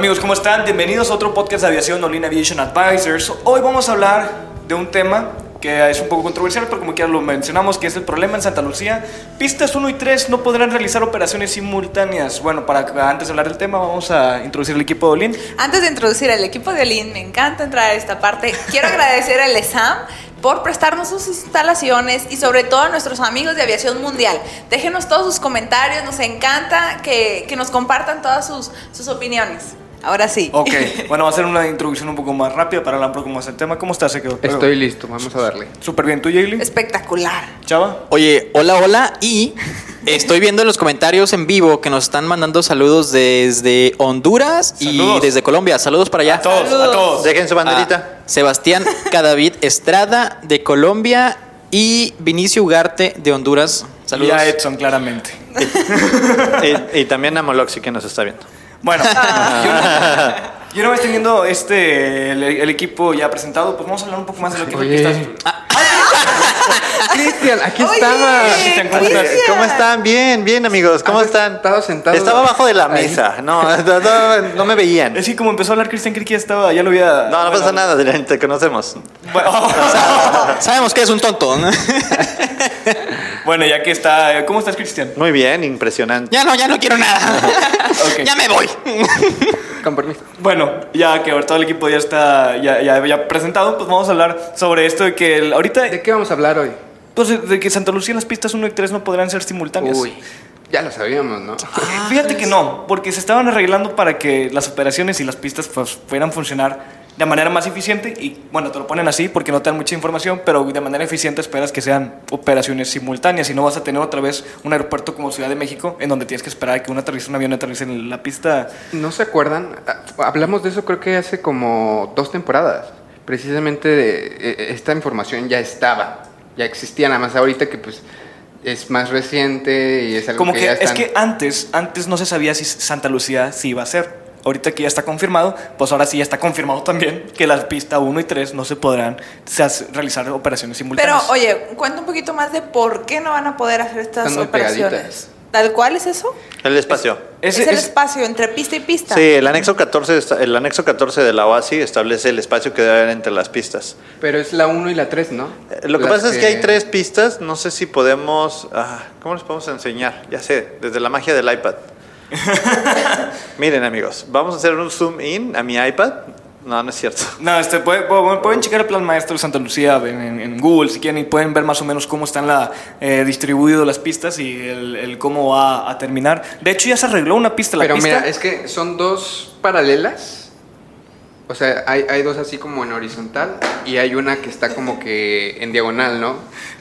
Amigos, ¿cómo están? Bienvenidos a otro podcast de aviación Olin Aviation Advisors. Hoy vamos a hablar de un tema que es un poco controversial, pero como ya lo mencionamos, que es el problema en Santa Lucía. Pistas 1 y 3 no podrán realizar operaciones simultáneas. Bueno, para antes de hablar del tema, vamos a introducir el equipo de Olin. Antes de introducir al equipo de Olin, me encanta entrar a esta parte. Quiero agradecer al ESAM por prestarnos sus instalaciones y sobre todo a nuestros amigos de Aviación Mundial. Déjenos todos sus comentarios, nos encanta que, que nos compartan todas sus, sus opiniones. Ahora sí. Ok, bueno, va a ser una introducción un poco más rápida para hablar un poco más del tema. ¿Cómo estás, Ezequiel? Estoy listo, vamos a darle. Súper bien, ¿tú, Jaylee? Espectacular. ¿Chava? Oye, hola, hola. Y estoy viendo en los comentarios en vivo que nos están mandando saludos desde Honduras Saludos. y desde Colombia. Saludos para allá. A todos, a todos. Dejen su A banderita. Sebastián Cadavid Estrada de Colombia y Vinicio Ugarte de Honduras. Saludos. Y a Edson, claramente. y, y también a Moloxi que nos está viendo. Bueno, yo, yo una vez teniendo este, el, el equipo ya presentado, pues vamos a hablar un poco más de lo que Oye. pista. Cristian, aquí Oye, estaba. Cristian, ¿cómo estás? Cristian. ¿Cómo están? Bien, bien amigos. ¿Cómo Ah, están? estaba sentado Estaba abajo de la ahí. mesa. No, no, no, no me veían. Es que como empezó a hablar Cristian, creí que ya estaba, ya lo había... No, no bueno, pasa nada, te conocemos. Bueno, Sabemos que es un tonto. ¿No? bueno, ya que está... ¿Cómo estás, Cristian? Muy bien, impresionante. ya no, ya no quiero nada. Ya me voy. Con permiso. Bueno, ya que ahora todo el equipo ya está ya, ya, ya presentado, pues vamos a hablar sobre esto de que el- ahorita... ¿De qué vamos a hablar hoy? Pues de que Santa Lucía las pistas 1 y 3 no podrán ser simultáneas. Uy, ya lo sabíamos, ¿no? Fíjate que no, porque se estaban arreglando para que las operaciones y las pistas pues, puedan funcionar de manera más eficiente y bueno, te lo ponen así porque no te dan mucha información, pero de manera eficiente esperas que sean operaciones simultáneas y no vas a tener otra vez un aeropuerto como Ciudad de México en donde tienes que esperar a que un, aterrice, un avión aterrice en la pista. ¿No se acuerdan? Ah, Hablamos de eso creo que hace como dos temporadas. Precisamente de- eh, esta información ya estaba, ya existía, nada más ahorita que pues es más reciente y es algo Como que, que ya es están... que antes, antes no se sabía si Santa Lucía sí iba a ser. Ahorita que ya está confirmado, pues ahora sí ya está confirmado también que las pistas 1 y 3 no se podrán se realizar operaciones Pero, simultáneas. oye, cuenta un poquito más de por qué no van a poder hacer estas operaciones. pegaditas. ¿Tal cual es eso? El espacio. Es el es- espacio entre pista y pista. Sí, el anexo 14, está- el anexo 14 de la OASI establece el espacio que debe haber entre las pistas. Pero es la 1 y la 3, ¿no? Eh, Lo que Las pasa es que hay tres pistas, no sé si podemos... ah, ¿Cómo les podemos enseñar? Ya sé, desde la magia del iPad. Miren amigos, vamos a hacer un zoom in a mi iPad. No, no es cierto. No, este, puede- pu- pueden checar el plan maestro de Santa Lucía en, en- en Google si quieren y pueden ver más o menos cómo están la, eh, distribuido las pistas y el, el cómo va a terminar. De hecho, ya se arregló una pista. La Pero pista, mira, es que son dos paralelas. O sea, hay, hay dos así como en horizontal y hay una que está como que en diagonal, ¿no?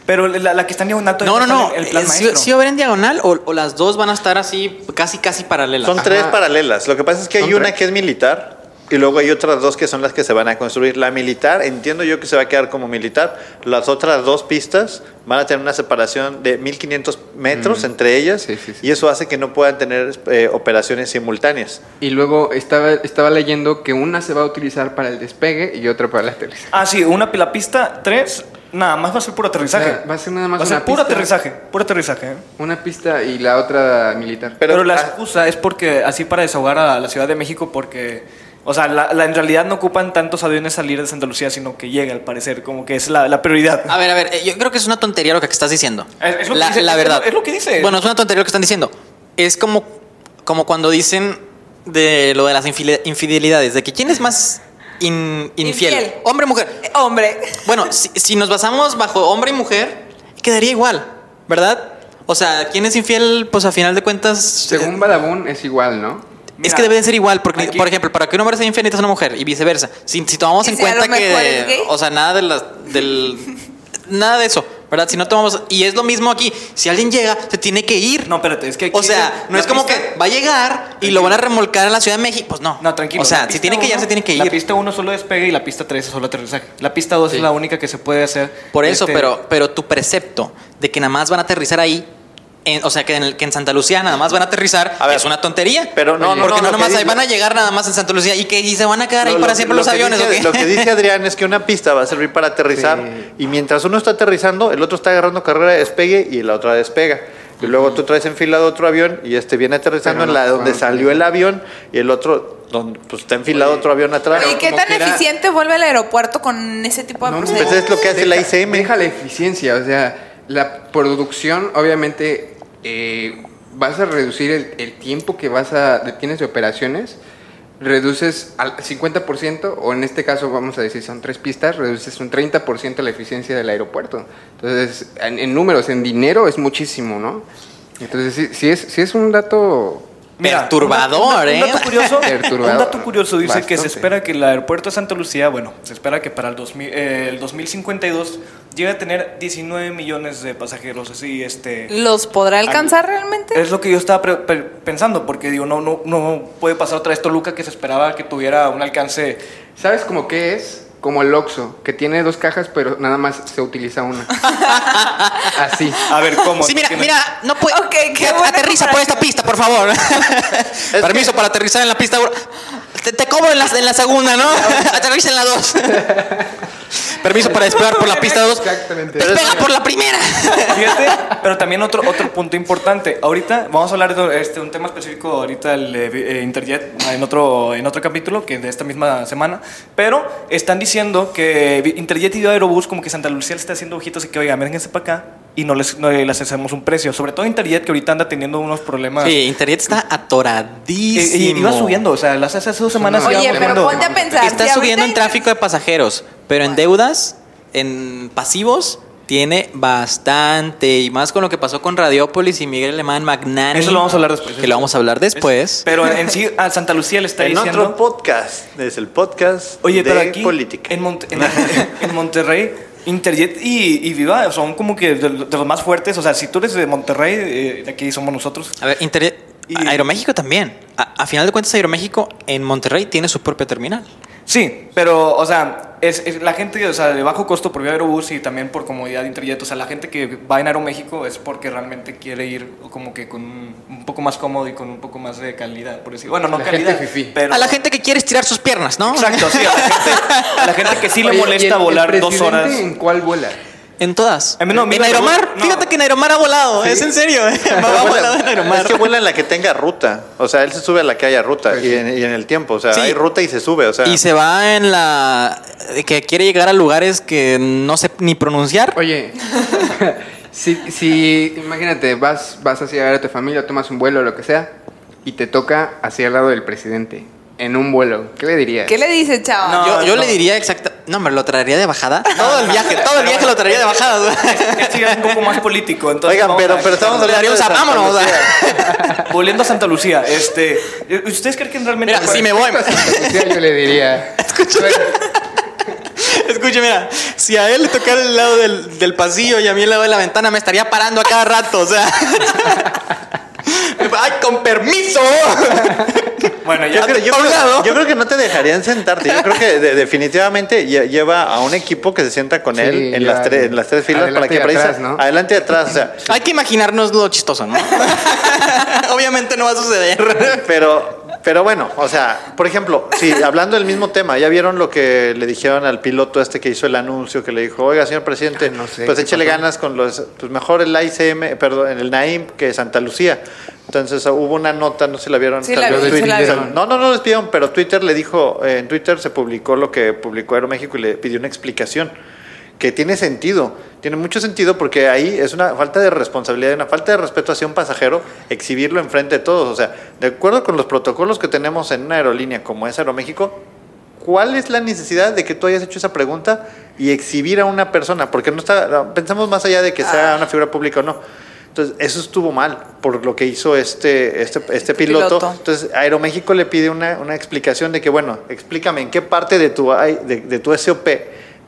Pero la, la que está en diagonal No, no, todavía no. está en el plan Eh, ¿Sí, maestro. sí va a haber en diagonal o, o las dos van a estar así casi, casi paralelas? Son Ajá. tres paralelas. Lo que pasa es que hay una tres. que es militar y luego hay otras dos que son las que se van a construir. La militar, entiendo yo que se va a quedar como militar. Las otras dos pistas van a tener una separación de 1500 metros entre ellas Sí, sí, sí. y eso hace que no puedan tener eh, operaciones simultáneas. Y luego estaba, estaba leyendo que una se va a utilizar para el despegue y otra para el aterrizaje. Ah, sí, una la pista 3 nada más va a ser puro aterrizaje. O sea, va a ser nada más Va a ser una puro pista. aterrizaje, puro aterrizaje. ¿eh? Una pista y la otra militar. Pero, Pero, la ah, excusa es porque así para desahogar a la Ciudad de México porque... O sea, la, la- en realidad no ocupan tantos aviones salir de Santa Lucía, sino que llega al parecer, como que es la, la prioridad. A ver, a ver, eh, yo creo que es una tontería lo que estás diciendo. Es- es lo que la, dice- la verdad. es lo que dice. Bueno, es una tontería lo que están diciendo. Es como, como cuando dicen de lo de las infide- infidelidades, de que quién es más in- infiel, Infiel. hombre o mujer. Eh, Hombre. Bueno, si, si nos basamos bajo hombre y mujer, quedaría igual, ¿verdad? O sea, ¿quién es infiel? Pues a final de cuentas. Según eh, Badabun es igual, ¿no? Es Mira, que debe de ser igual, porque, aquí- por ejemplo, para que un hombre sea infiel necesitas una mujer y viceversa. Si, si tomamos ¿Y en si cuenta es que. O sea, nada de las. Del, nada de eso, ¿verdad? Si no tomamos. Y es lo mismo aquí. Si alguien llega, se tiene que ir. No, espérate, es que aquí o sea, no la es como pista- que va a llegar y lo van a remolcar en la Ciudad de México. Pues no. No, tranquilo. O sea, la si tiene que ir, uno- se tiene que La ir. pista 1 solo despegue y la pista 3 es solo aterrizaje. La pista 2 Sí. es la única que se puede hacer. Por eso, este, pero, pero tu precepto de que nada más van a aterrizar ahí, en- o sea, que en, el- que en Santa Lucía nada más van a aterrizar, A ver, es una tontería. pero no, no, porque no, no, nomás dice- van a llegar nada más en Santa Lucía y que y se van a quedar ahí Lo- para lo- siempre lo los aviones, dice- ¿o qué? Lo que dice Adrián es que una pista va a servir para aterrizar Sí. y mientras uno está aterrizando, el otro está agarrando carrera de despegue y la otra despega. Y luego tú traes enfilado otro avión y este viene aterrizando en la donde salió el avión y el otro donde pues, está enfilado Oye, otro avión atrás. ¿Y qué tan eficiente vuelve el aeropuerto con ese tipo de No, Pues es lo que hace la ICM. Deja la eficiencia, o sea, la producción, obviamente, eh, vas a reducir el, tiempo que vas a tienes de operaciones, reduces al 50%, o en este caso vamos a decir son tres pistas, reduces un 30% la eficiencia del aeropuerto. Entonces, en, en números, en dinero es muchísimo, ¿no? Entonces, sí, sí es, sí es un dato... Perturbador, un, un dato ¿eh? curioso, Perturbador. un dato curioso dice que se espera que el aeropuerto de Santa Lucía, bueno, se espera que para el, 2000, eh, el 2052 llegue a tener 19 millones de pasajeros. Así, este. ¿Los podrá alcanzar realmente? Es lo que yo estaba pre- pre- pensando, porque digo, no, no, no puede pasar otra vez Toluca que se esperaba que tuviera un alcance. ¿Sabes cómo qué es? Como el Oxxo, que tiene dos cajas, pero nada más se utiliza una. Así. A ver, ¿cómo? Sí, mira, mira, no puede. Ok, qué buena aterriza por esta pista, por favor. Permiso para aterrizar en la pista. Te, te cobro en la, en la segunda, ¿no? Aterriza en la dos. Permiso para despegar por la pista 2. Exactamente. Despega por la primera. Fíjate, pero también otro, otro punto importante. Ahorita vamos a hablar de este, un tema específico ahorita el eh, Interjet en otro, en otro capítulo que de esta misma semana. Pero están diciendo que Interjet y Aerobús como que Santa Lucía le está haciendo ojitos y que oiga, vénganse para acá y no les, no les hacemos un precio. Sobre todo Interjet que ahorita anda teniendo unos problemas. Sí, Internet está atoradísimo. eh, iba subiendo, o sea, las hace hace dos semanas Oye, pero subiendo. ponte a pensar. Está si subiendo en tráfico de pasajeros, pero en deudas, en pasivos, tiene bastante. Y más con lo que pasó con Radiopolis y Miguel Alemán Magnani. Eso lo vamos a hablar después. Que lo vamos a hablar después. Pero en sí, a Santa Lucía le está en diciendo. otro podcast, es el podcast Oye, de pero aquí política. En, en, en Monterrey, Interjet y, y Viva son como que de, de los más fuertes. O sea, si tú eres de Monterrey, eh, de aquí somos nosotros. A ver, Internet. Y- Aeroméxico también. A, a final de cuentas, Aeroméxico en Monterrey tiene su propia terminal. Sí, pero, o sea, es, es la gente, o sea, de bajo costo por vía Aerobús y también por comodidad de Interjet. O sea, la gente que va en Aeroméxico es porque realmente quiere ir como que con un, un poco más cómodo y con un poco más de calidad, por decir. Bueno, no La calidad, pero... A la gente que quiere estirar sus piernas, ¿no? Exacto, sí, a la gente, a la gente que sí le Oye, ¿y molesta el- el volar dos horas. ¿En cuál vuela? En todas. A mí no, en Aeromar, no. fíjate que en Aeromar ha volado, es en serio. ¿eh? Vuela- volado en Aeromar. es que vuela en la que tenga ruta. O sea, él se sube a la que haya ruta y, en, y en el tiempo. O sea, Sí. hay ruta y se sube. O sea, Y se va en la. que quiere llegar a lugares que no sé ni pronunciar. Oye, si, si imagínate, vas, vas hacia ver a tu familia, tomas un vuelo o lo que sea, y te toca hacia el lado del presidente, en un vuelo, ¿qué le dirías? ¿Qué le dice, chavo? No. yo yo no. le diría exacta. No, me lo traería de bajada. Todo el viaje, todo el viaje lo traería de bajada. Este ya es un poco más político. Entonces Oigan, pero, a- pero estamos hablando de Santa vámonos. Volviendo a Santa Lucía, este, ¿ustedes creen que realmente... Mira, si me voy. A Santa Lucía yo le diría... Escuche, mira, si a él le tocara el lado del, del pasillo y a mí el lado de la ventana, me estaría parando a cada rato, o sea. ¡Ay, con permiso! Bueno, Yo creo, yo creo- lado. yo creo que no te dejarían sentarte. Yo creo que de- definitivamente lle- lleva a un equipo que se sienta con Sí, él en las, tres, en las tres filas para que atrás, ¿no? adelante y atrás. O sea, Hay que imaginarnos lo chistoso, ¿no? Obviamente no va a suceder. Pero, pero bueno, o sea, por ejemplo, si hablando del mismo tema, ¿ya vieron lo que le dijeron al piloto este que hizo el anuncio? Que le dijo, oiga, señor presidente, Ah, no sé, pues ¿qué échele pasó? ganas con los, pues mejor el ICM, perdón, el NAIM que Santa Lucía. Entonces uh, hubo una nota, no sé si la vieron. Sí, la vez vi, sí Twitter- la vi. No, no, no les pidieron, pero Twitter le dijo, eh, en Twitter se publicó lo que publicó Aeroméxico y le pidió una explicación. Que tiene sentido, tiene mucho sentido porque ahí es una falta de responsabilidad, una falta de respeto hacia un pasajero exhibirlo enfrente de todos. O sea, de acuerdo con los protocolos que tenemos en una aerolínea como es Aeroméxico, ¿cuál es la necesidad de que tú hayas hecho esa pregunta y exhibir a una persona? Porque no está, pensamos más allá de que sea una figura pública o no. Entonces, eso estuvo mal por lo que hizo este, este, este piloto. piloto. Entonces, Aeroméxico le pide una, una explicación de que, bueno, explícame en qué parte de tu, de, de tu SOP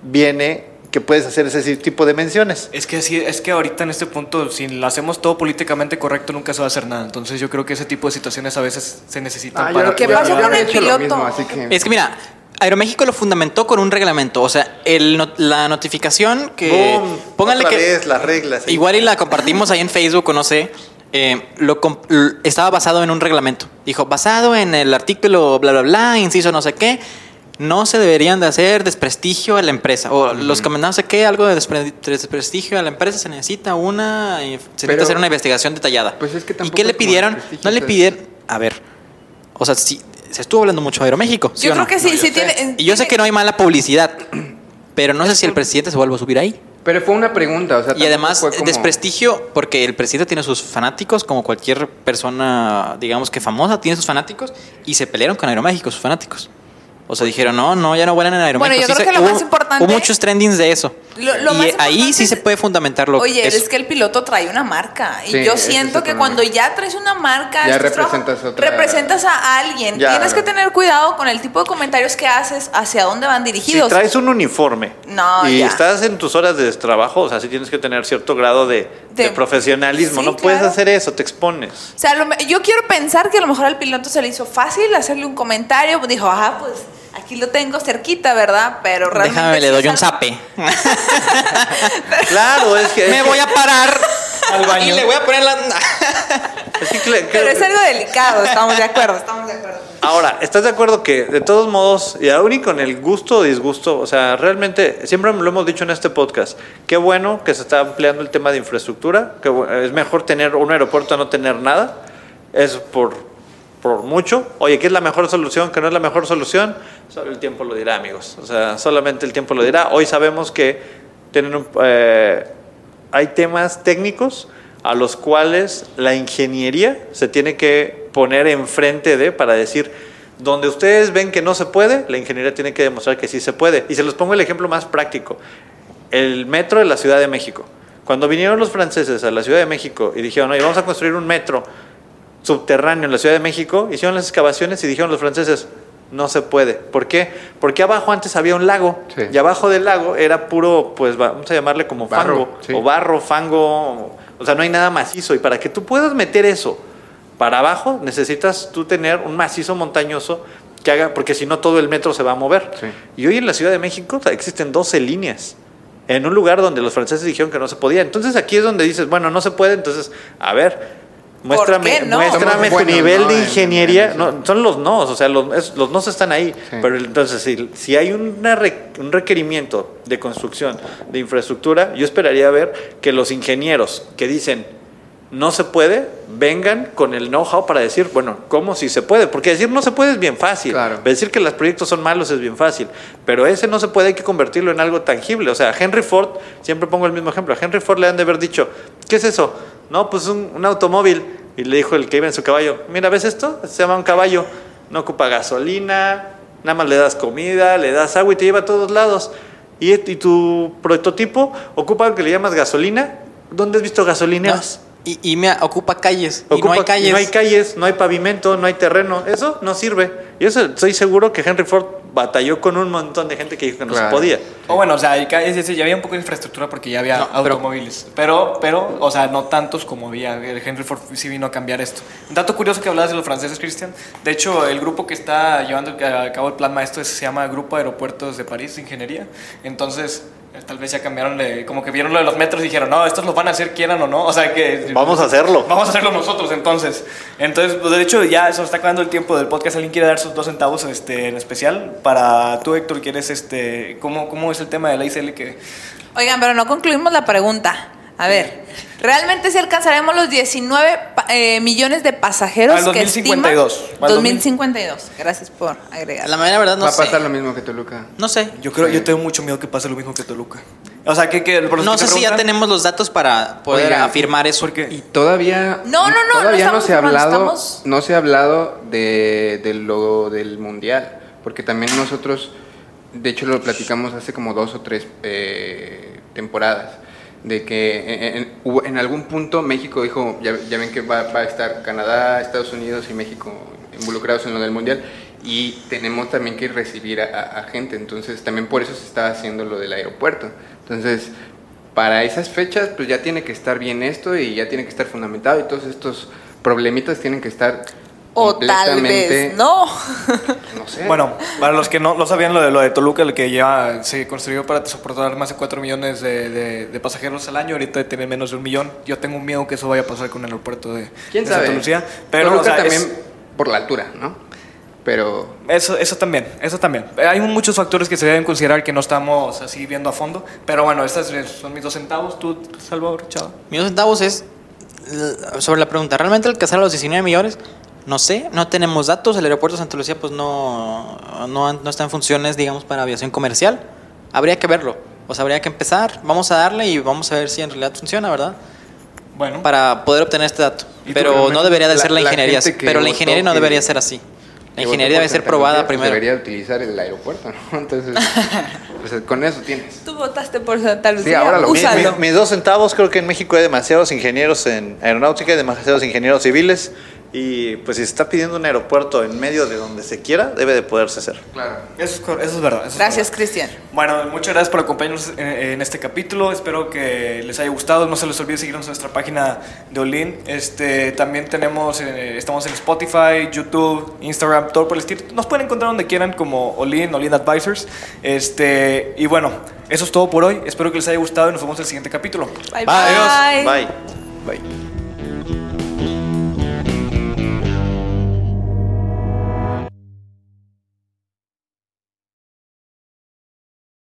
viene que puedes hacer ese tipo de menciones. Es que así, es que ahorita en este punto, si lo hacemos todo políticamente correcto, nunca se va a hacer nada. Entonces yo creo que ese tipo de situaciones a veces se necesitan Ah, para. ¿Qué yo- pasó con el lo piloto? mismo, así que- Es que mira, Aeroméxico lo fundamentó con un reglamento. O sea, el la notificación que. Boom, pónganle otra que. vez las reglas. Igual y la compartimos ahí en Facebook o no sé. eh, lo estaba basado en un reglamento. Dijo, basado en el artículo bla, bla, bla, inciso no sé qué, no se deberían de hacer desprestigio a la empresa. O los comandados no sé qué, algo de despre- desprestigio a la empresa, se necesita una, se necesita Pero- hacer una investigación detallada. Pues es que ¿Y qué le pidieron? No le pidieron, a ver, o sea, sí, se estuvo hablando mucho de Aeroméxico. ¿sí Yo o creo no? que sí, No, sí sé. tiene. Y yo sé que no hay mala publicidad, pero no sé si el presidente se vuelve a subir ahí. Pero fue una pregunta, o sea, Y además, fue como- desprestigio, porque el presidente tiene sus fanáticos, como cualquier persona, digamos que famosa, tiene sus fanáticos, y se pelearon con Aeroméxico, sus fanáticos. O sea, dijeron, no, no, ya no vuelan en Aeroméxico. Bueno, yo Sí creo se- que lo hubo- más importante- Hubo muchos trendings de eso. Lo- lo y más ahí sí es- se puede fundamentarlo. Oye, eso. es que el piloto trae una marca. Y Sí, yo siento que cuando ya traes una marca, Ya representas otra- representas a alguien. Ya. Tienes que tener cuidado con el tipo de comentarios que haces, hacia dónde van Si dirigidos. traes un uniforme No, y ya. estás en tus horas de trabajo, o sea, sí tienes que tener cierto grado de, de De- profesionalismo. Sí, no puedes hacer eso, te expones. O sea, lo me- yo quiero pensar que a lo mejor al piloto se le hizo fácil hacerle un comentario. Dijo, ah, pues aquí lo tengo cerquita, ¿verdad? Pero realmente. Déjame, le doy un zape. Claro, es que. Me voy a parar Al baño. y le voy a poner la... es que Pero es algo delicado, estamos de acuerdo, estamos de acuerdo. Ahora, ¿estás de acuerdo que de todos modos, y aún y con el gusto o disgusto, o sea, realmente, siempre lo hemos dicho en este podcast, qué bueno que se está ampliando el tema de infraestructura, que es mejor tener un aeropuerto a no tener nada, es por, por mucho. Oye, ¿qué es la mejor solución? ¿Qué no es la mejor solución? Solo el tiempo lo dirá, amigos. O sea, solamente el tiempo lo dirá. Hoy sabemos que tienen eh, hay temas técnicos a los cuales la ingeniería se tiene que poner enfrente de para decir, donde ustedes ven que no se puede, la ingeniería tiene que demostrar que sí se puede. Y se los pongo el ejemplo más práctico. El metro de la Ciudad de México. Cuando vinieron los franceses a la Ciudad de México y dijeron, oye, vamos a construir un metro subterráneo en la Ciudad de México, hicieron las excavaciones y dijeron los franceses, no se puede. ¿Por qué? Porque abajo antes había un lago Sí. y abajo del lago era puro, pues va- vamos a llamarle como Barro, fango, sí. o barro, fango, o sea, no hay nada macizo. Y para que tú puedas meter eso para abajo, necesitas tú tener un macizo montañoso que haga, porque si no todo el metro se va a mover. Sí. Y hoy en la Ciudad de México existen 12 líneas en un lugar donde los franceses dijeron que no se podía. Entonces aquí es donde dices, bueno, no se puede, entonces, a ver, muéstrame, qué no? muéstrame tu buenos, nivel ¿no? de en- ingeniería. en no, son los nos, o sea, los, es- los nos están ahí. Sí. Pero entonces, si, si hay una re- un requerimiento de construcción, de infraestructura, yo esperaría ver que los ingenieros que dicen no se puede, vengan con el know-how para decir, bueno, ¿cómo si se puede? Porque decir no se puede es bien fácil. Claro. Decir que los proyectos son malos es bien fácil. Pero ese no se puede, hay que convertirlo en algo tangible. O sea, Henry Ford, siempre pongo el mismo ejemplo, a Henry Ford le han de haber dicho, ¿qué es eso? No, pues un, un automóvil. Y le dijo el que iba en su caballo, mira, ¿ves esto? Se llama un caballo. No ocupa gasolina, nada más le das comida, le das agua y te lleva a todos lados. Y, y tu prototipo ocupa algo que le llamas gasolina. ¿Dónde has visto No, gasolineras? y, y me ocupa calles. y no hay calles. no hay calles, no hay pavimento, no hay terreno. Eso no sirve. Y eso estoy seguro que Henry Ford batalló con un montón de gente que dijo que no Claro. se podía. O bueno, o sea, ya había un poco de infraestructura porque ya había No, automóviles. Pero, pero, o sea, no tantos como había. El Henry Ford sí vino a cambiar esto. Un dato curioso que hablabas de los franceses, Cristian. De hecho, el grupo que está llevando a cabo el plan maestro se llama Grupo Aeropuertos de París de Ingeniería. Entonces, tal vez ya cambiaron, de- como que vieron lo de los metros y dijeron, no, estos los van a hacer quieran o no. O sea que... Vamos a hacerlo. Vamos a hacerlo nosotros entonces. Entonces, pues, de hecho, ya se nos está acabando el tiempo del podcast. ¿Alguien quiere dar sus dos centavos este, en especial? Para tú, Héctor, ¿quieres este, cómo, cómo es el tema de la ICL que... Oigan, pero no concluimos la pregunta. A ver, ¿realmente si alcanzaremos los 19 pa- eh, millones de pasajeros Al que estiman? 2052. Al 2052. Gracias por agregar. La manera verdad no Va a sé. pasar lo mismo que Toluca. No sé. Yo creo, yo tengo mucho miedo que pase lo mismo que Toluca. O sea, que... que por No que sé si ya tenemos los datos para poder afirmar eso. ¿Por qué? Y todavía No, no, no, todavía no se ha hablado estamos- no se ha hablado de, de lo del mundial, porque también nosotros de hecho lo platicamos hace como dos o tres eh, temporadas. De que en, algún punto México dijo, ya, ven que va, va a estar Canadá, Estados Unidos y México involucrados en lo del Mundial y tenemos también que recibir a, a- a gente, entonces también por eso se está haciendo lo del aeropuerto. Entonces, para esas fechas pues ya tiene que estar bien esto y ya tiene que estar fundamentado y todos estos problemitas tienen que estar O tal vez no. no sé. Bueno, para los que no, no sabían lo de, lo de Toluca, el que ya se construyó para soportar más de 4 millones de, de- de pasajeros al año, ahorita tiene menos de un millón. Yo tengo un miedo que eso vaya a pasar con el aeropuerto de, ¿Quién de sabe? Santa Lucía. Pero Toluca o sea, también es- por la altura, ¿no? Pero Eso, eso también, eso también. Hay muchos factores que se deben considerar que no estamos así viendo a fondo. Pero bueno, estos son mis dos centavos. Tú, Salvador, chao. Mis dos centavos es eh, sobre la pregunta. ¿Realmente alcanzar a los 19 millones? No sé, no tenemos datos. El aeropuerto de Santa Lucía pues no, no, no está en funciones, digamos, para aviación comercial. Habría que verlo. O sea, habría que empezar. Vamos a darle y vamos a ver si en realidad funciona, ¿verdad? Bueno, Para poder obtener este dato. ¿Y tú, Pero no debería de ser la la ingeniería. Pero la ingeniería no debería ser así. La ingeniería debe ser probada pues, primero. Debería utilizar el aeropuerto, ¿no? Entonces, pues, con eso tienes. Tú votaste por Santa Lucía. ahora lo- Mi- Úsalo. mi- mis dos centavos, creo que en México hay demasiados ingenieros en aeronáutica y demasiados ingenieros civiles. Y pues si se está pidiendo un aeropuerto en medio de donde se quiera, debe de poderse hacer. Claro. eso es, eso es verdad. eso Gracias. Cristian. Bueno, muchas gracias por acompañarnos en, en este capítulo. Espero que les haya gustado. No se les olvide seguirnos en nuestra página de Olin. Este, también tenemos, eh, estamos en Spotify, YouTube, Instagram, todo por el estilo. Nos pueden encontrar donde quieran como Olin, Olin Advisors. Este, y bueno, eso es todo por hoy. Espero que les haya gustado y nos vemos en el siguiente capítulo. Bye, Bye. bye. Bye. Bye.